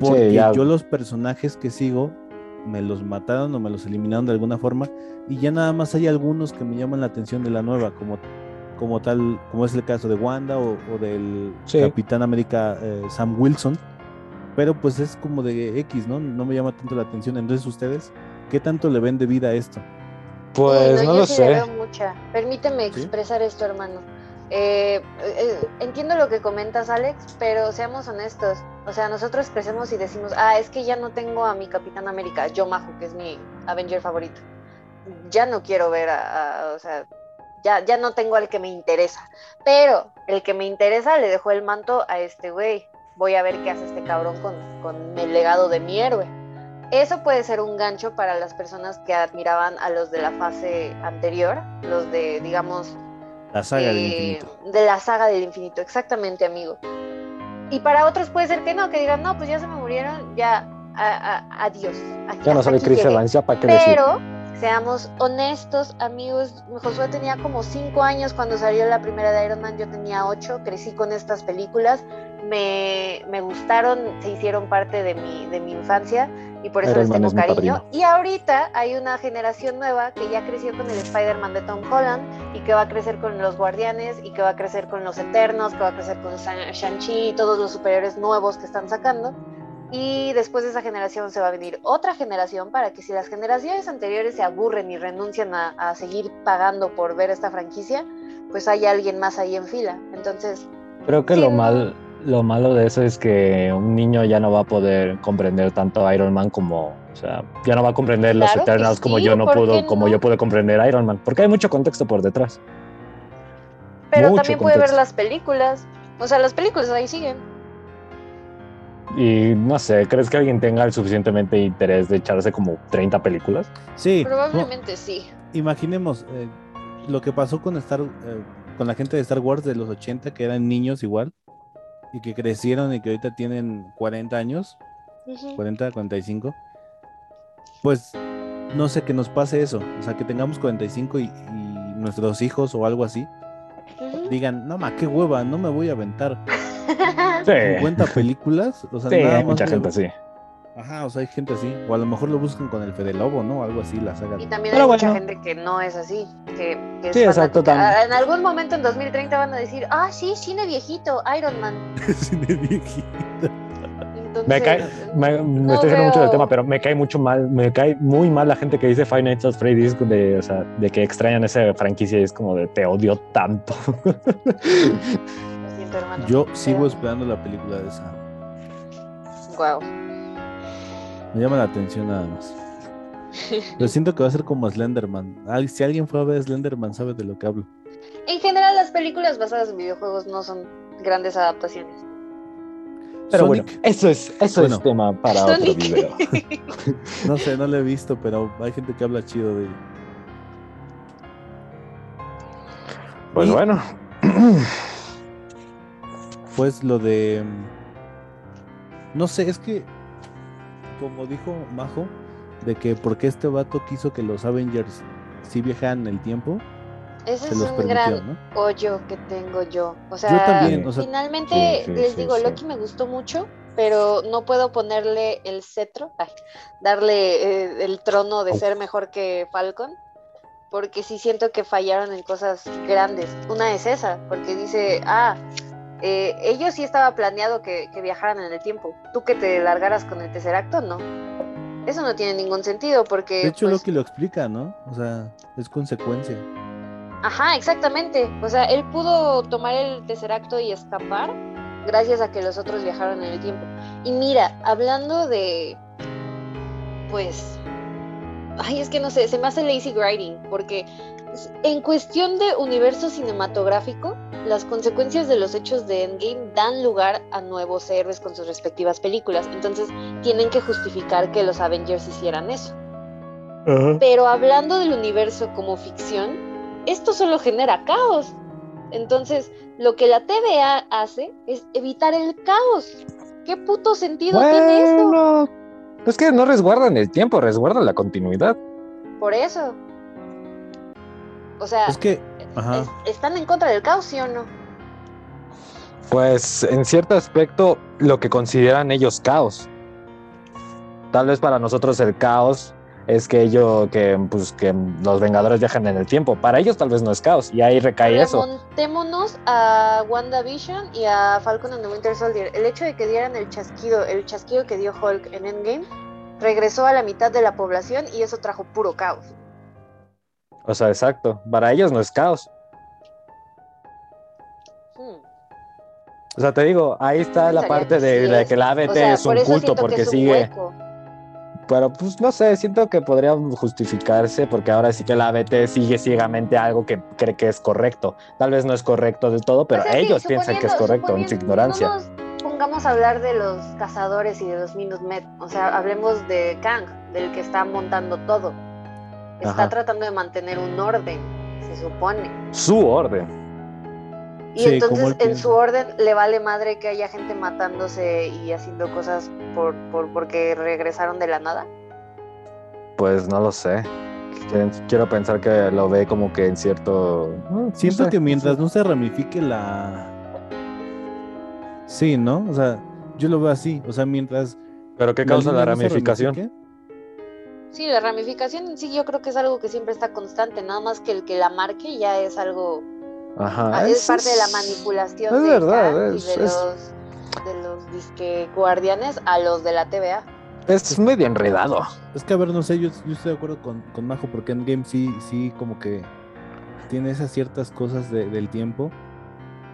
Porque ya. yo los personajes que sigo me los mataron o me los eliminaron de alguna forma. Y ya nada más hay algunos que me llaman la atención de la nueva, como, como tal, como es el caso de Wanda o, o del Sí. Capitán América eh, Sam Wilson, pero pues es como de X, ¿no? No me llama tanto la atención. Entonces, ustedes, ¿qué tanto le ven de vida a esto? Pues no yo lo sí le sé. veo mucha. Permíteme ¿Sí? expresar esto, hermano. Eh, eh, entiendo lo que comentas, Alex, pero seamos honestos. O sea, nosotros crecemos y decimos, ah, es que ya no tengo a mi Capitán América, yo Majo, que es mi Avenger favorito. Ya no quiero ver a, o sea, ya, ya no tengo al que me interesa. Pero el que me interesa le dejó el manto a este güey. Voy a ver qué hace este cabrón con, con el legado de mi héroe. Eso puede ser un gancho para las personas que admiraban a los de la fase anterior, los de, digamos, La saga del eh, infinito. de la saga del infinito, exactamente, amigo. Y para otros puede ser que no, que digan, no, pues ya se me murieron, ya, a- a- adiós. Aquí- Ya no sabe Chris llegué". Evans, ya para qué decir. Pero, seamos honestos, amigos, Josué tenía como 5 años cuando salió la primera de Iron Man, yo tenía 8, crecí con estas películas, me, me gustaron, se hicieron parte de mi, de mi infancia y por eso les tengo cariño. Y ahorita hay una generación nueva que ya creció con el Spider-Man de Tom Holland y que va a crecer con los Guardianes y que va a crecer con los Eternos, que va a crecer con Shang- Shang-Chi y todos los superhéroes nuevos que están sacando. Y después de esa generación se va a venir otra generación para que si las generaciones anteriores se aburren y renuncian a, a seguir pagando por ver esta franquicia, pues hay alguien más ahí en fila. Entonces, Creo que Sí, lo mal, lo malo de eso es que un niño ya no va a poder comprender tanto a Iron Man como, o sea, ya no va a comprender los Claro Eternals como yo no ¿por puedo, como yo pude comprender Iron Man, porque hay mucho contexto por detrás. pero Mucho también puede ver las películas. O sea, las películas ahí siguen. Y no sé, ¿crees que alguien tenga el suficientemente interés de echarse como 30 películas? Sí, no, Probablemente sí. imaginemos eh, lo que pasó con Star, eh, con la gente de Star Wars de los 80 que eran niños igual y que crecieron y que ahorita tienen 40 años, Ujú. 40, 45. Pues no sé que nos pase eso, o sea, que tengamos 45 y, y nuestros hijos o algo así Ujú. digan, "No, ma, qué hueva, no me voy a aventar Sí, 50 películas", o sea, sí nada hay más mucha gente así. Ajá, o sea, hay gente así, o a lo mejor lo buscan con el Fede Lobo, ¿no? Algo así la saga. Y también Pero hay mucha bueno. gente que no es así, que, que es Sí, exacto, fanática. tam- Ah, En algún momento en 2030 van a decir, ah, sí, cine viejito, Iron Man. Cine viejito. Entonces, Me cae, me, me no estoy saliendo mucho del tema, pero me cae mucho mal, me cae muy mal la gente que dice Five Nights at Freddy's de, o sea, de que extrañan esa franquicia y es como de te odio tanto. Lo siento, hermano. Yo sigo esperando la película de esa. Guau. Me llama la atención nada más. Pero siento que va a ser como Slenderman. Ay, si alguien fue a ver Slenderman, sabe de lo que hablo. En general, las películas basadas en videojuegos no son grandes adaptaciones. Pero Sonic, bueno, eso es, eso Bueno. es tema para otro video. no sé, no lo he visto, pero hay gente que habla chido de Pues Y- bueno. Pues lo de. No sé, es que. Como dijo Majo, de que porque este vato quiso que los Avengers sí viajaran el tiempo, Ese se es un permitió, gran ¿no? hoyo que tengo yo. O sea, Yo también, o sea, finalmente Sí, sí, les digo. Loki me gustó mucho, pero no puedo ponerle el cetro, ay, darle eh, el trono de ser mejor que Falcon, porque sí siento que fallaron en cosas grandes. Una es esa, porque dice, ah, eh, ellos sí estaba planeado que, que viajaran en el tiempo. Tú que te largaras con el Tesseracto, no. Eso no tiene ningún sentido, porque... De hecho, pues, Loki lo explica, ¿no? O sea, es consecuencia. Ajá, exactamente. O sea, él pudo tomar el tercer acto y escapar gracias a que los otros viajaron en el tiempo. Y mira, hablando de, pues, ay, es que no sé, se me hace lazy writing, porque en cuestión de universo cinematográfico, las consecuencias de los hechos de Endgame dan lugar a nuevos héroes con sus respectivas películas. Entonces, tienen que justificar que los Avengers hicieran eso. Pero hablando del universo como ficción, esto solo genera caos. Entonces, lo que la TVA hace es evitar el caos. ¿Qué puto sentido tiene? Bueno, es que no resguardan el tiempo, resguardan la continuidad. Por eso. O sea, Es que, ajá, es- ¿están en contra del caos, sí o no? Pues en cierto aspecto, lo que consideran ellos caos. Tal vez para nosotros el caos es que ellos, que, pues, que los Vengadores viajan en el tiempo. Para ellos tal vez no es caos, y ahí recae eso. Remontémonos a WandaVision y a Falcon and the Winter Soldier. El hecho de que dieran el chasquido, el chasquido que dio Hulk en Endgame, regresó a la mitad de la población y eso trajo puro caos. O sea, exacto. Para ellos no es caos. Hmm. O sea, te digo, ahí está la parte de, sí de es. que la ABT O sea, es un por culto porque es un sigue. hueco. Pero pues no sé, siento que podría justificarse porque ahora sí que la ABT sigue ciegamente algo que cree que es correcto. Tal vez no es correcto del todo, pero O sea, sí, ellos piensan que es correcto en su ignorancia. No nos pongamos a hablar de los cazadores y de los Minutemen. O sea, hablemos de Kang, del que está montando todo. Está Ajá. tratando de mantener un orden, se supone. Su orden. Y Sí, entonces en su orden le vale madre que haya gente matándose y haciendo cosas por, por porque regresaron de la nada. Pues no lo sé. Quiero- pensar que lo ve como que en cierto. no Siento sé, que no mientras no se ramifique la. Sí, ¿no? O sea, yo lo veo así. O sea, mientras. ¿Pero qué causa la no ramificación? ramifique, Sí, la ramificación en sí yo creo que es algo que siempre está constante, nada más que el que la marque ya es algo, Ajá. ah, es parte de la manipulación es de verdad, es- y de es- los de los disque guardianes a los de la TVA. Es medio enredado. Es que, a ver, no sé, yo, yo estoy de acuerdo con, con Majo, porque en Game sí, sí, como que tiene esas ciertas cosas de- del tiempo.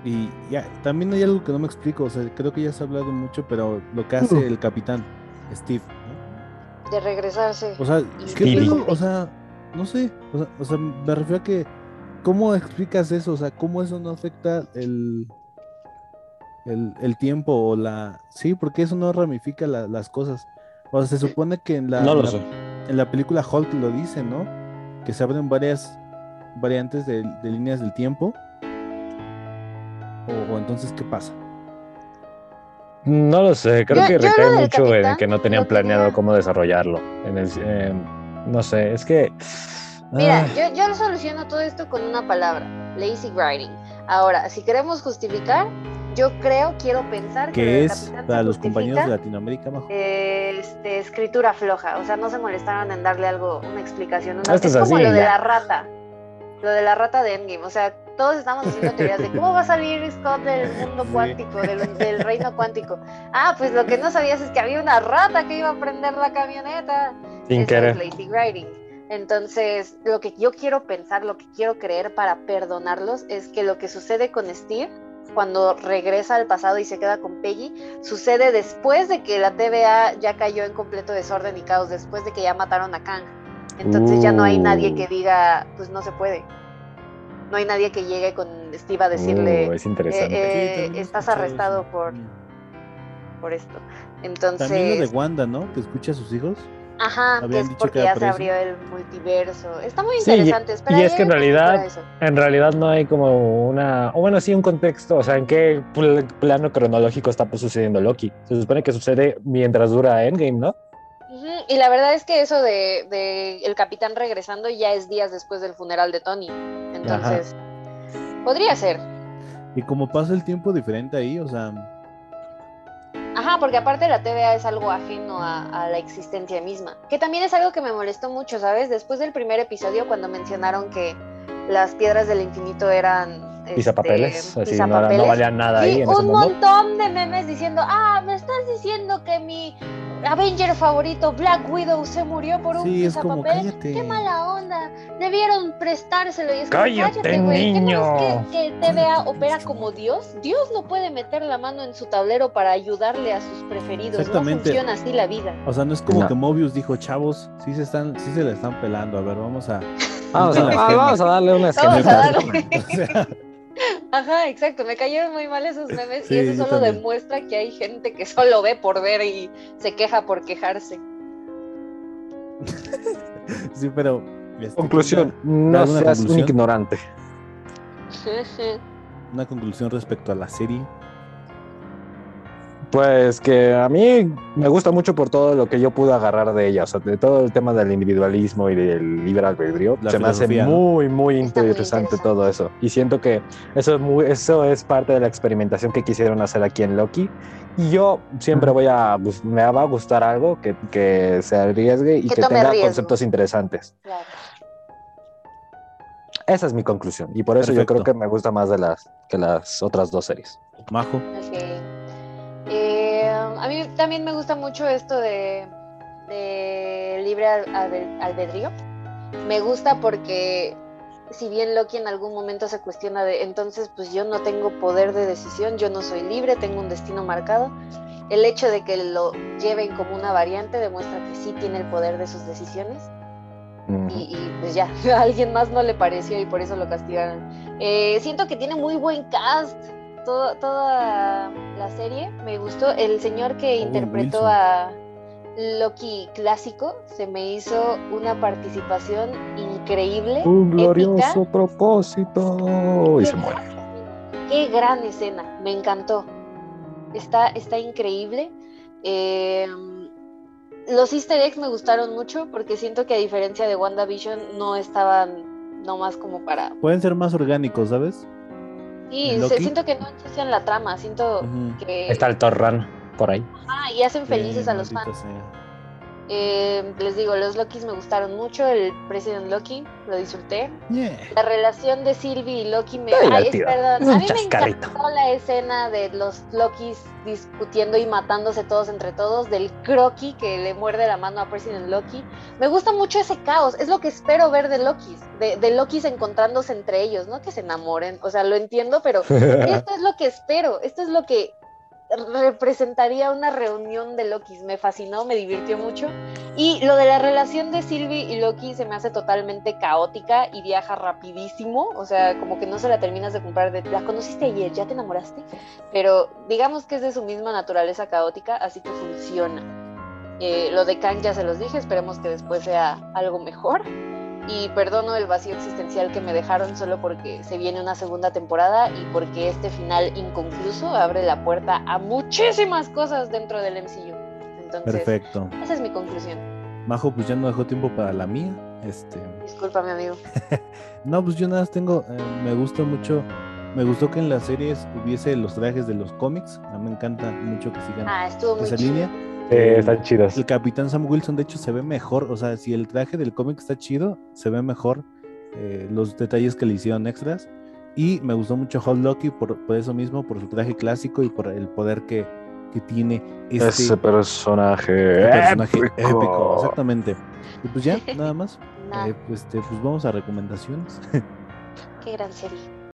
Y ya, también hay algo que no me explico, o sea, creo que ya se ha hablado mucho, pero lo que hace Uh. el capitán, Steve. De regresarse. O sea, ¿qué pedo? O sea, no sé, o sea, o sea, me refiero a que, ¿cómo explicas eso? O sea, ¿cómo eso no afecta el, el, el tiempo o la... Sí, porque eso no ramifica la- las cosas. O sea, se supone que en la, No lo la- sé. en la película Hulk lo dice, ¿no? Que se abren varias variantes de, de líneas del tiempo. O, o entonces, ¿qué pasa? No lo sé, creo Yo- que recae mucho en capitán que no tenían planeado tenía- cómo desarrollarlo. En el, eh, no sé, es que. Mira, ah, yo, yo lo soluciono todo esto con una palabra, lazy writing. Ahora, si queremos justificar, yo creo, quiero pensar que, Que es para los compañeros de Latinoamérica, Majo. este, escritura floja, o sea, no se molestaron en darle algo, una explicación. una- Esto es es como así, lo de la rata, lo de la rata de Endgame, o sea, todos estamos haciendo teorías de cómo va a salir Scott del mundo cuántico, del, del reino cuántico. Ah, pues lo que no sabías es que había una rata que iba a prender la camioneta. sin Eso querer. es lazy writing. Entonces, lo que yo quiero pensar, lo que quiero creer para perdonarlos es que lo que sucede con Steve cuando regresa al pasado y se queda con Peggy, sucede después de que la TVA ya cayó en completo desorden y caos, después de que ya mataron a Kang. Entonces ya no hay nadie que Uh. diga, pues no se puede. No hay nadie que llegue con Steve a decirle, Uh, es interesante. eh, también he estás arrestado por, Mm. por esto. También lo Entonces, de Wanda, ¿no? Que escucha a sus hijos. Ajá, que Habían es dicho porque que ya se abrió el multiverso. Está muy Sí, y- interesante. y es que en realidad-. En realidad no hay como una, o bueno, sí un contexto, o sea, en qué pl- plano cronológico está pues, sucediendo Loki. Se supone que sucede mientras dura Endgame, ¿no? Y la verdad es que eso de, de el capitán regresando ya es días después del funeral de Tony. Entonces, podría ser. Y como pasa el tiempo diferente ahí, o sea, Ajá, porque aparte la TVA es algo ajeno a, a la existencia misma. Que también es algo que me molestó mucho, ¿sabes? Después del primer episodio, cuando mencionaron que las piedras del infinito eran. Este, Pisapapeles, así no, no valían nada Vi ahí en ese un mundo. montón de memes diciendo, ah, me estás diciendo que mi Avenger favorito, Black Widow, se murió por un sí, pisapapel. Qué mala onda. Debieron prestárselo. Y es como, Cállate, güey, ¿qué no que, que TVA opera como Dios? Dios no puede meter la mano en su tablero para ayudarle a sus preferidos. Exactamente. No funciona así la vida. O sea, no es como No. que Mobius dijo, chavos, sí se están, sí se la están pelando. A ver, vamos a. Vamos a, vamos darle una Vamos a esquemita. darle. O sea, Ajá, exacto. Me cayeron muy mal esos memes Sí, y eso solo demuestra que hay gente que solo ve por ver y se queja por quejarse. sí, pero. este, Conclusión, no ¿alguna seas un conclusión? ignorante. Una conclusión respecto a la serie. Pues que a mí me gusta mucho por todo lo que yo pude agarrar de ella, o sea, de todo el tema del individualismo y del libre albedrío. La se me hace muy, muy interesante todo eso. Y siento que eso es, muy, eso es parte de la experimentación que quisieron hacer aquí en Loki. Y yo siempre voy a, pues, me va a gustar algo que, que se arriesgue y Que tenga riesgo. conceptos interesantes. Claro. Esa es mi conclusión. Y por eso yo creo que me gusta más de las, que las otras dos series. Majo. A mí también me gusta mucho esto de, de libre al- albe- albedrío. Me gusta porque si bien Loki en algún momento se cuestiona de entonces pues yo no tengo poder de decisión, yo no soy libre, tengo un destino marcado, el hecho de que lo lleven como una variante demuestra que sí tiene el poder de sus decisiones y, pues ya, a alguien más no le pareció y por eso lo castigaron. Eh, siento que tiene muy buen cast todo- toda la serie. Me gustó el señor que Owen interpretó Wilson. a Loki clásico. Se me hizo una participación increíble. Un épica. glorioso propósito. Y se muere. Qué gran escena, me encantó. Está, está increíble. Eh, los easter eggs me gustaron mucho porque siento que a diferencia de WandaVision no estaban nomás como para... Pueden ser más orgánicos, ¿sabes? Sí, ¿En se- siento que no ensucian la trama, siento que... Está el Torran por ahí. Ah, y hacen felices Sí, a los fans. sea. Eh, les digo, los Lokis me gustaron mucho, el President Loki lo disfruté. Yeah. La relación de Sylvie y Loki me... Está Ay, es divertido. perdón, Es un a mí me encantó la escena de los Lokis discutiendo y matándose todos entre todos, del Croqui que le muerde la mano a President Loki. Me gusta mucho ese caos, es lo que espero ver de Lokis, de, de Lokis encontrándose entre ellos, no que se enamoren, o sea, lo entiendo, pero esto es lo que espero, esto es lo que representaría una reunión de Lokis. Me fascinó, me divirtió mucho. Y lo de la relación de Sylvie y Loki se me hace totalmente caótica y viaja rapidísimo. O sea, como que no se la terminas de comprar. De, la conociste ayer, ya te enamoraste. Pero digamos que es de su misma naturaleza caótica, así que funciona. Eh, lo de Kang ya se los dije, esperemos que después sea algo mejor. Y perdono el vacío existencial que me dejaron solo porque se viene una segunda temporada y porque este final inconcluso abre la puerta a muchísimas cosas dentro del MCU. Entonces, Perfecto. esa es mi conclusión. Majo, pues ya no dejó tiempo para la mía. Este. Discúlpame, amigo. No, pues yo nada más tengo. eh, me gusta mucho. Me gustó que en las series hubiese los trajes de los cómics. A mí me encanta mucho que sigan Ah, esa chido. línea. Sí, están chidos. El Capitán Sam Wilson, de hecho, se ve mejor. O sea, si el traje del cómic está chido, se ve mejor eh, los detalles que le hicieron extras. Y me gustó mucho Hot Loki por, por eso mismo, por su traje clásico y por el poder que, que tiene este Ese personaje, personaje épico. épico. Exactamente. Y pues ya, nada más. Eh, pues, este, pues vamos a recomendaciones. qué gran serie.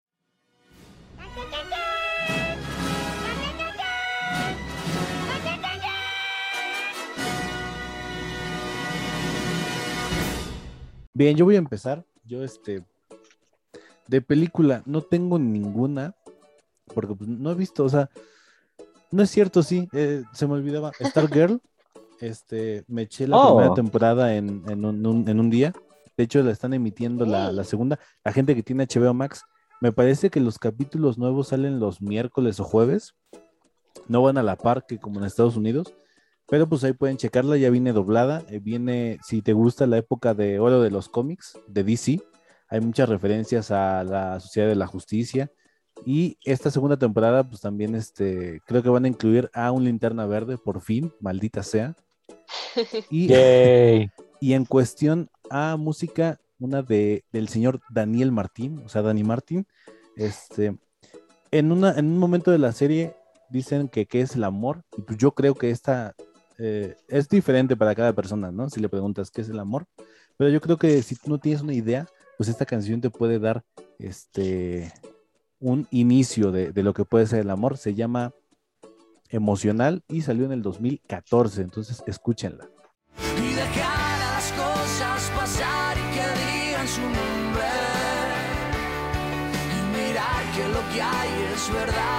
Bien, yo voy a empezar. Yo, este, de película, no tengo ninguna, porque pues, no he visto, o sea, no es cierto, sí, eh, se me olvidaba. Star Girl, este, me eché la Oh. primera temporada en, en un, un- en un día. De hecho, la están emitiendo la, la segunda. La gente que tiene HBO Max, me parece que los capítulos nuevos salen los miércoles o jueves. No van a la par que como en Estados Unidos. Pero pues ahí pueden checarla, ya viene doblada. eh, viene, si te gusta la época de oro de los cómics, de DC, hay muchas referencias a la Sociedad de la Justicia. Y esta segunda temporada, pues también este, creo que van a incluir a un linterna verde, por fin, maldita sea. Y, Yay. y en cuestión a música, una de, del señor Daniel Martín, o sea, Dani Martín, este, en, una, en un momento de la serie dicen que qué es el amor, y pues yo creo que esta eh, es diferente para cada persona, ¿no? Si le preguntas qué es el amor, pero yo creo que si tú no tienes una idea, pues esta canción te puede dar este un inicio de, lo que puede ser el amor, se llama Emocional y salió en el 2014, entonces escúchenla. y dejar las cosas pasar y que digan su nombre y mirar que lo que hay es verdad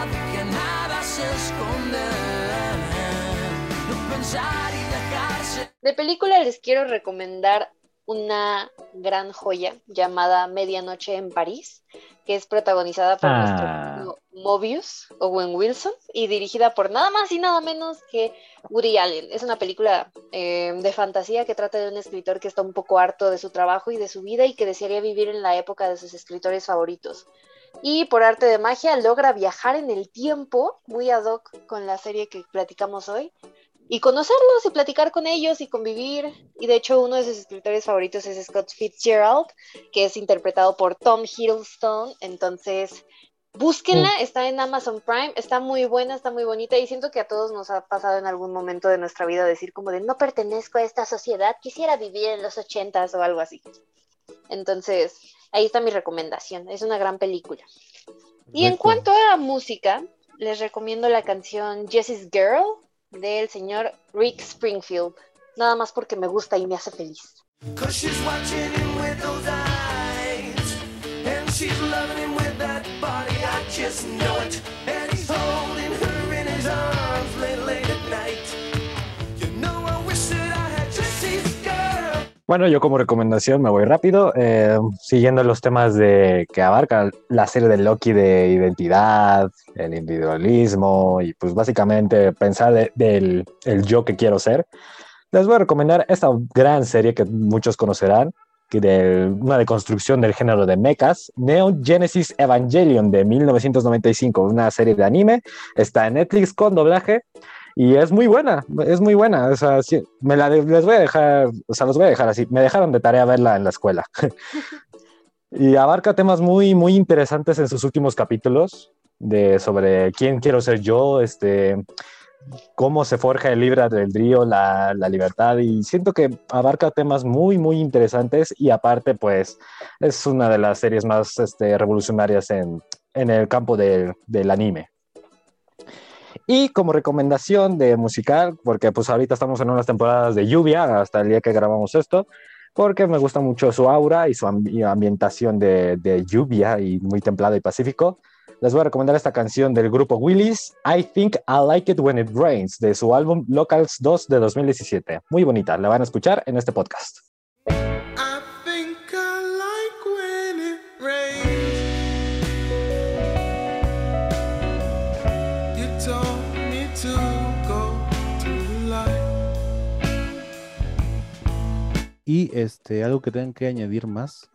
y dejarse De película les quiero recomendar una gran joya llamada Medianoche en París, que es protagonizada por Ah. nuestro Mobius, Owen Wilson, y dirigida por nada más y nada menos que Woody Allen. Es una película eh, de fantasía que trata de un escritor que está un poco harto de su trabajo y de su vida y que desearía vivir en la época de sus escritores favoritos. Y por arte de magia logra viajar en el tiempo, muy ad hoc con la serie que platicamos hoy, y conocerlos y platicar con ellos y convivir. Y de hecho uno de sus escritores favoritos es Scott Fitzgerald, que es interpretado por Tom Hiddleston. Entonces, búsquenla, está en Amazon Prime, está muy buena, está muy bonita y siento que a todos nos ha pasado en algún momento de nuestra vida decir como de no pertenezco a esta sociedad, quisiera vivir en los ochentas o algo así. Entonces, ahí está mi recomendación, es una gran película. Y en cuanto a música, les recomiendo la canción Jessie's Girl del señor Rick Springfield. Nada más porque me gusta y me hace feliz. She's loving him with that body, I just know it. And he's holding her in his arms late, Bueno, yo como recomendación me voy rápido, eh, siguiendo los temas de que abarca la serie de Loki de identidad, el individualismo y pues básicamente pensar de- del el yo que quiero ser. Les voy a recomendar esta gran serie que muchos conocerán, que de una deconstrucción del género de mechas, Neo Genesis Evangelion de 1995, una serie de anime, está en Netflix con doblaje y es muy buena, es muy buena. O sea, sí, me la de- les voy a dejar, o sea, los voy a dejar así. Me dejaron de tarea verla en la escuela. y abarca temas muy, muy interesantes en sus últimos capítulos de sobre quién quiero ser yo, este, cómo se forja el libre albedrío, la, la libertad. Y siento que abarca temas muy, muy interesantes y aparte, pues, es una de las series más este, revolucionarias en, en el campo del- del anime. Y como recomendación de musical, porque pues ahorita estamos en unas temporadas de lluvia hasta el día que grabamos esto, porque me gusta mucho su aura y su ambientación de, de lluvia y muy templado y pacífico. Les voy a recomendar esta canción del grupo Willis, I Think I Like It When It Rains, de su álbum Locals 2 de 2017. Muy bonita, la van a escuchar en este podcast. Y este, algo que tengan que añadir más.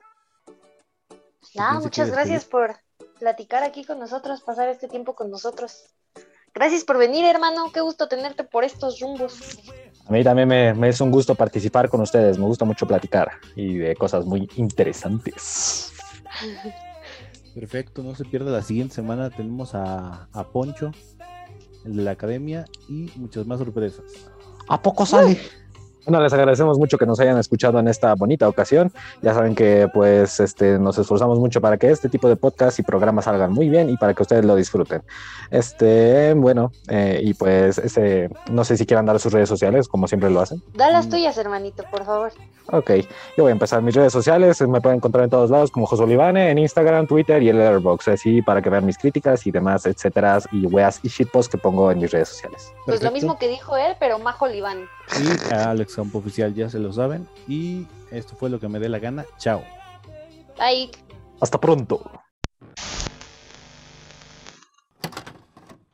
Nada, ¿Quién se muchas gracias por platicar aquí con nosotros, pasar este tiempo con nosotros. Gracias por venir, hermano. Qué gusto tenerte por estos rumbos. A mí también me, me es un gusto participar con ustedes, me gusta mucho platicar y de cosas muy interesantes. Perfecto, no se pierda la siguiente semana. Tenemos a, a Poncho, el de la academia, y muchas más sorpresas. ¿A poco sale? Bueno, les agradecemos mucho que nos hayan escuchado en esta bonita ocasión. Ya saben que pues este, nos esforzamos mucho para que este tipo de podcast y programas salgan muy bien y para que ustedes lo disfruten. Este, bueno, eh, y pues ese, no sé si quieran dar sus redes sociales, como siempre lo hacen. Da las Mm. tuyas, hermanito, por favor. Ok, yo voy a empezar mis redes sociales. Me pueden encontrar en todos lados como José Olivane, en Instagram, Twitter y el Letterboxd, así para que vean mis críticas y demás, etcétera, y weas y shitposts que pongo en mis redes sociales. Pues lo mismo que dijo él, pero Majo Oliván. Y a Alex Campo Oficial, ya se lo saben. Y esto fue lo que me dé la gana. Chao. Bye. Hasta pronto.